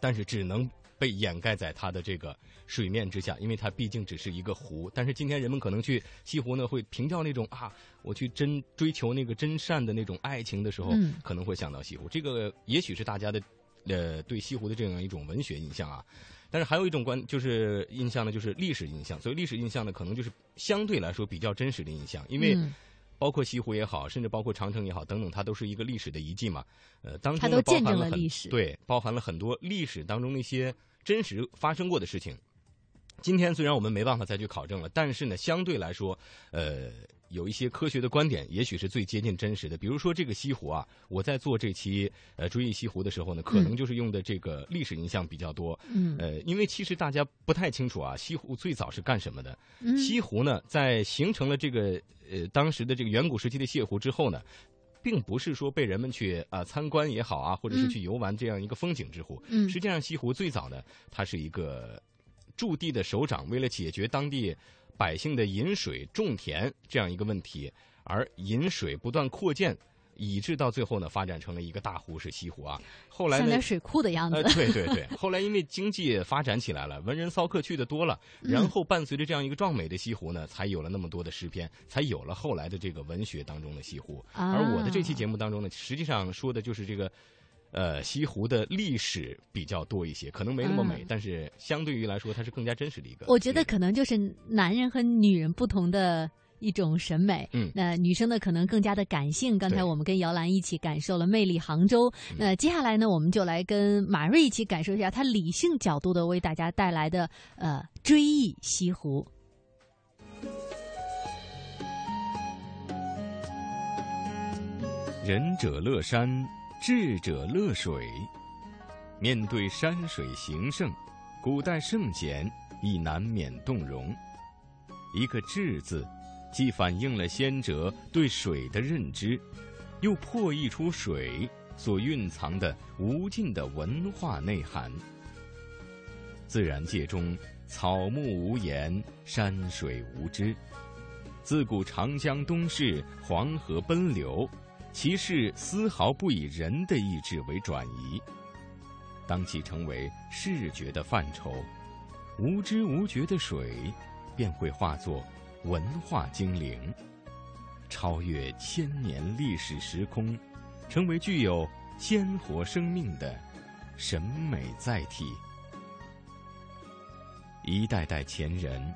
但是只能。被掩盖在它的这个水面之下，因为它毕竟只是一个湖。但是今天人们可能去西湖呢，会凭吊那种啊，我去真追求那个真善的那种爱情的时候，可能会想到西湖。这个也许是大家的呃对西湖的这样一种文学印象啊。但是还有一种观就是印象呢，就是历史印象。所以历史印象呢，可能就是相对来说比较真实的印象，因为包括西湖也好，甚至包括长城也好等等，它都是一个历史的遗迹嘛。呃，当中包含了历史，对，包含了很多历史当中那些。真实发生过的事情，今天虽然我们没办法再去考证了，但是呢，相对来说，呃，有一些科学的观点，也许是最接近真实的。比如说这个西湖啊，我在做这期呃追忆西湖的时候呢，可能就是用的这个历史印象比较多。嗯，呃，因为其实大家不太清楚啊，西湖最早是干什么的？西湖呢，在形成了这个呃当时的这个远古时期的泻湖之后呢。并不是说被人们去呃参观也好啊，或者是去游玩这样一个风景之湖。嗯实际上西湖最早呢，它是一个驻地的首长为了解决当地百姓的饮水、种田这样一个问题，而饮水不断扩建。以致到最后呢，发展成了一个大湖，是西湖啊。后来呢，像点水库的样子。呃，对对对。后来因为经济发展起来了，文人骚客去的多了，嗯然后伴随着这样一个壮美的西湖呢，才有了那么多的诗篇，才有了后来的这个文学当中的西湖。啊而我的这期节目当中呢，实际上说的就是这个。呃，西湖的历史比较多一些，可能没那么美，嗯但是相对于来说，它是更加真实的一个。我觉得可能就是男人和女人不同的一种审美。嗯那女生呢，可能更加的感性。刚才我们跟姚兰一起感受了魅力杭州。嗯那接下来呢，我们就来跟马瑞一起感受一下他理性角度的为大家带来的呃追忆西湖。仁者乐山，智者乐水。面对山水形胜，古代圣贤亦难免动容。一个“智”字，既反映了先哲对水的认知，又破译出水所蕴藏的无尽的文化内涵。自然界中，草木无言，山水无知。自古长江东逝，黄河奔流。其势丝毫不以人的意志为转移。当其成为视觉的范畴，无知无觉的水便会化作文化精灵，超越千年历史时空，成为具有鲜活生命的审美载体。一代代前人，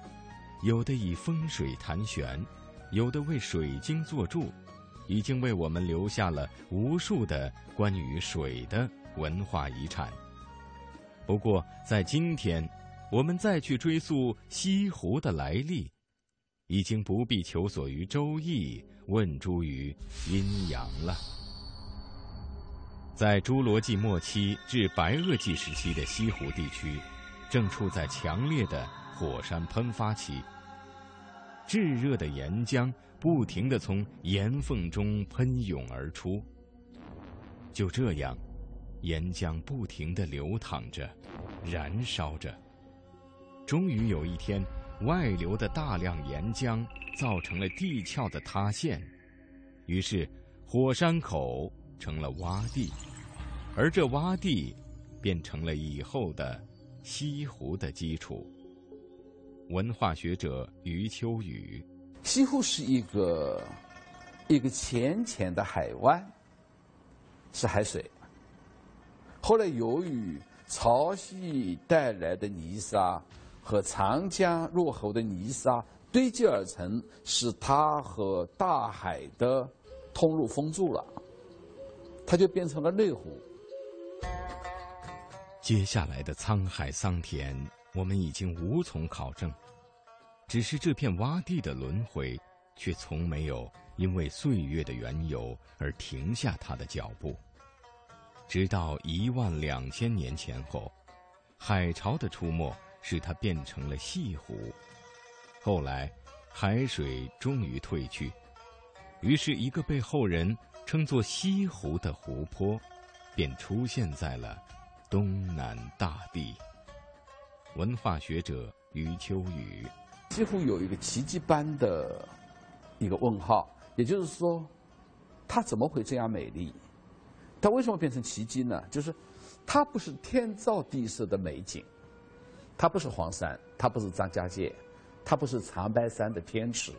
有的以风水谈玄，有的为水晶做注。已经为我们留下了无数的关于水的文化遗产。不过，在今天，我们再去追溯西湖的来历，已经不必求索于《周易》，问诸于阴阳了。在侏罗纪末期至白垩纪时期的西湖地区，正处在强烈的火山喷发期，炙热的岩浆。不停地从岩缝中喷涌而出。就这样，岩浆不停地流淌着，燃烧着。终于有一天，外流的大量岩浆造成了地壳的塌陷，于是火山口成了洼地，而这洼地变成了以后的西湖的基础。文化学者余秋雨。西湖是一个一个浅浅的海湾，是海水。后来由于潮汐带来的泥沙和长江入口的泥沙堆积而成，使它和大海的通路封住了，它就变成了内湖。接下来的沧海桑田，我们已经无从考证。只是这片洼地的轮回，却从没有因为岁月的缘由而停下它的脚步。直到一万两千年前后，海潮的出没使它变成了西湖。后来，海水终于退去，于是一个被后人称作西湖的湖泊，便出现在了东南大地。文化学者余秋雨。几乎有一个奇迹般的一个问号，也就是说，它怎么会这样美丽？它为什么变成奇迹呢？就是它不是天造地设的美景，它不是黄山，它不是张家界，它不是长白山的天池，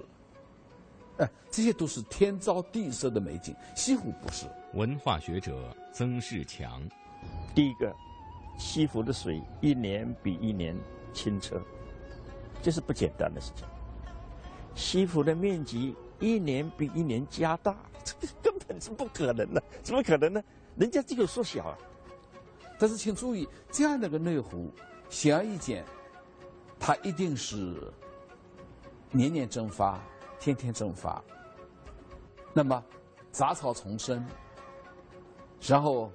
哎，这些都是天造地设的美景。西湖不是。文化学者曾仕强，第一个，西湖的水一年比一年清澈。这是不简单的事情。西湖的面积一年比一年加大，这 根本是不可能的，怎么可能呢？人家只有缩小啊。但是请注意，这样的个内湖，显而易见，它一定是年年蒸发，天天蒸发。那么杂草丛生，然后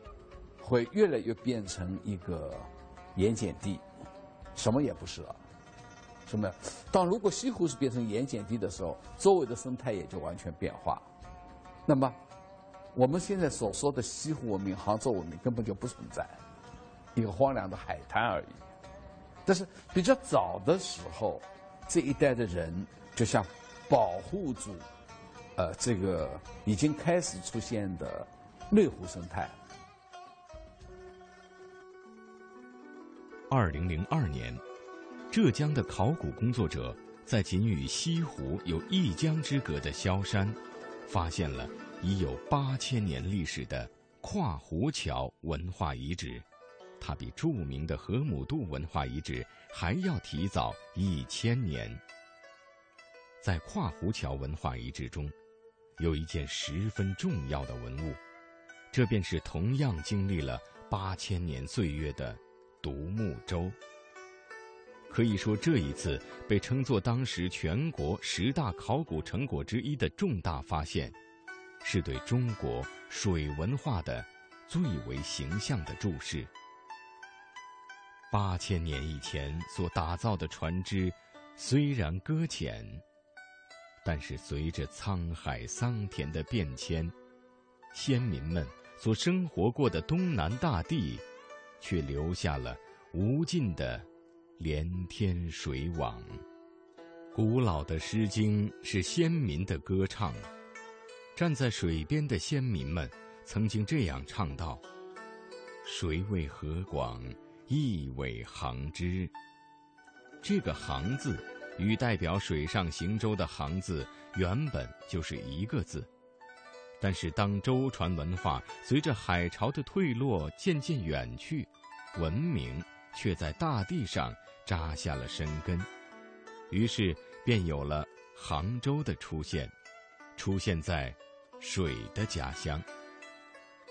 会越来越变成一个盐碱地，什么也不是了。什么？当如果西湖是变成盐碱地的时候，周围的生态也就完全变化。那么，我们现在所说的西湖文明、杭州文明根本就不存在，一个荒凉的海滩而已。但是比较早的时候，这一代的人就像保护住，呃，这个已经开始出现的内湖生态。二零零二年，浙江的考古工作者在仅与西湖有一江之隔的萧山，发现了已有八千年历史的跨湖桥文化遗址，它比著名的河姆渡文化遗址还要提早一千年。在跨湖桥文化遗址中，有一件十分重要的文物，这便是同样经历了八千年岁月的。独木舟，可以说这一次被称作当时全国十大考古成果之一的重大发现，是对中国水文化的最为形象的注释。八千年以前所打造的船只，虽然搁浅，但是随着沧海桑田的变迁，先民们所生活过的东南大地。却留下了无尽的连天水网。古老的《诗经》是先民的歌唱。站在水边的先民们曾经这样唱道：“水为何广，亦为杭之。”这个“杭”字与代表水上行舟的“杭”字原本就是一个字。但是，当舟船文化随着海潮的退落渐渐远去，文明却在大地上扎下了深根，于是便有了杭州的出现，出现在水的家乡。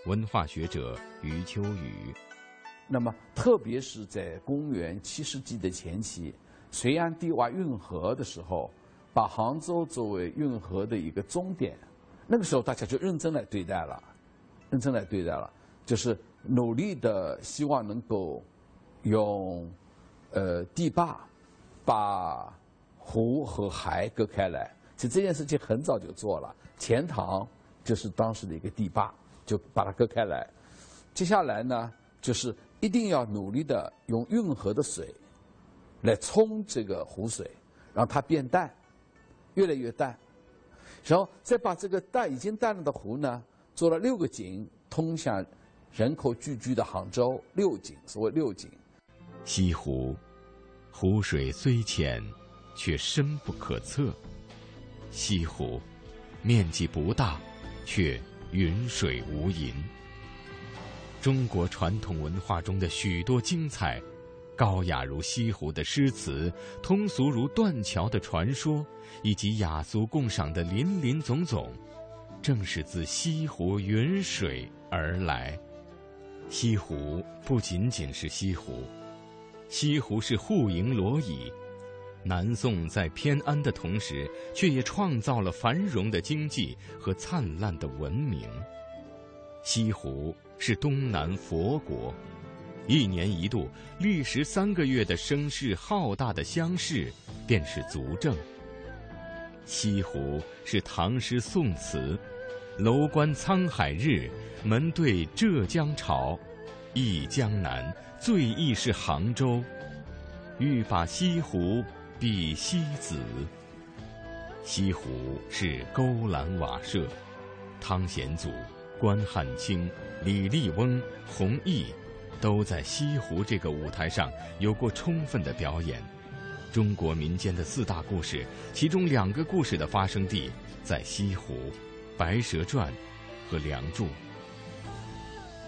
文化学者余秋雨，那么特别是在公元七世纪的前期，隋炀帝挖运河的时候，把杭州作为运河的一个终点。那个时候，大家就认真来对待了，认真来对待了，就是努力的希望能够用呃堤坝把湖和海隔开来。其实这件事情很早就做了，钱塘就是当时的一个堤坝，就把它隔开来。接下来呢，就是一定要努力的用运河的水来冲这个湖水，让它变淡，越来越淡。然后再把这个淡已经淡了的湖呢，做了六个井，通向人口聚居的杭州。六井，所谓六井。西湖，湖水虽浅，却深不可测。西湖，面积不大，却云水无垠。中国传统文化中的许多精彩。高雅如西湖的诗词，通俗如断桥的传说，以及雅俗共赏的林林总总，正是自西湖云水而来。西湖不仅仅是西湖，西湖是户盈罗绮。南宋在偏安的同时，却也创造了繁荣的经济和灿烂的文明。西湖是东南佛国。一年一度、历时三个月的声势浩大的乡试，便是足证。西湖是唐诗宋词，楼观沧海日，门对浙江潮，忆江南，最忆是杭州。欲把西湖比西子。西湖是勾栏瓦舍，汤显祖、关汉卿、李笠翁、弘毅。都在西湖这个舞台上有过充分的表演。中国民间的四大故事，其中两个故事的发生地在西湖，《白蛇传》和《梁祝》。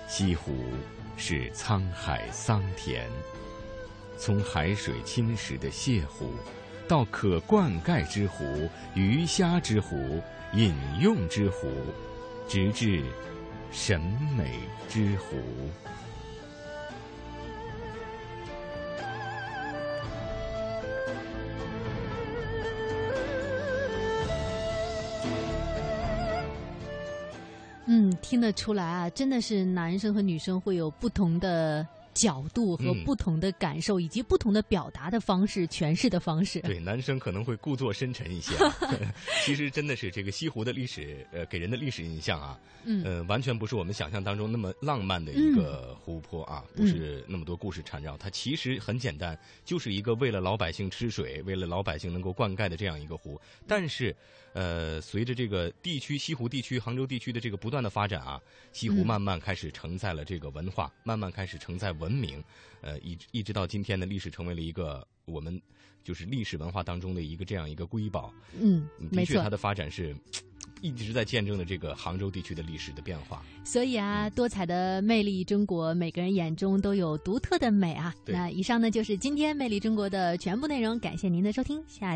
西湖是沧海桑田，从海水侵蚀的泻湖，到可灌溉之湖、鱼虾之湖、饮用之湖，直至审美之湖。听得出来啊，真的是男生和女生会有不同的角度和嗯不同的感受，以及不同的表达的方式、诠释的方式。对，男生可能会故作深沉一些、啊。其实真的是这个西湖的历史，呃，给人的历史印象啊，嗯呃，完全不是我们想象当中那么浪漫的一个湖泊啊，嗯不是那么多故事缠绕。它其实很简单，就是一个为了老百姓吃水、为了老百姓能够灌溉的这样一个湖。但是，呃，随着这个地区西湖地区、杭州地区的这个不断的发展啊，西湖嗯慢慢开始承载了这个文化，慢慢开始承载文明，呃，一一直到今天的历史成为了一个我们就是历史文化当中的一个这样一个瑰宝。嗯，的确它。的发展是一直在见证着这个杭州地区的历史的变化。所以啊，多彩的魅力中国，每个人眼中都有独特的美啊。那以上呢就是今天魅力中国的全部内容，感谢您的收听，下一。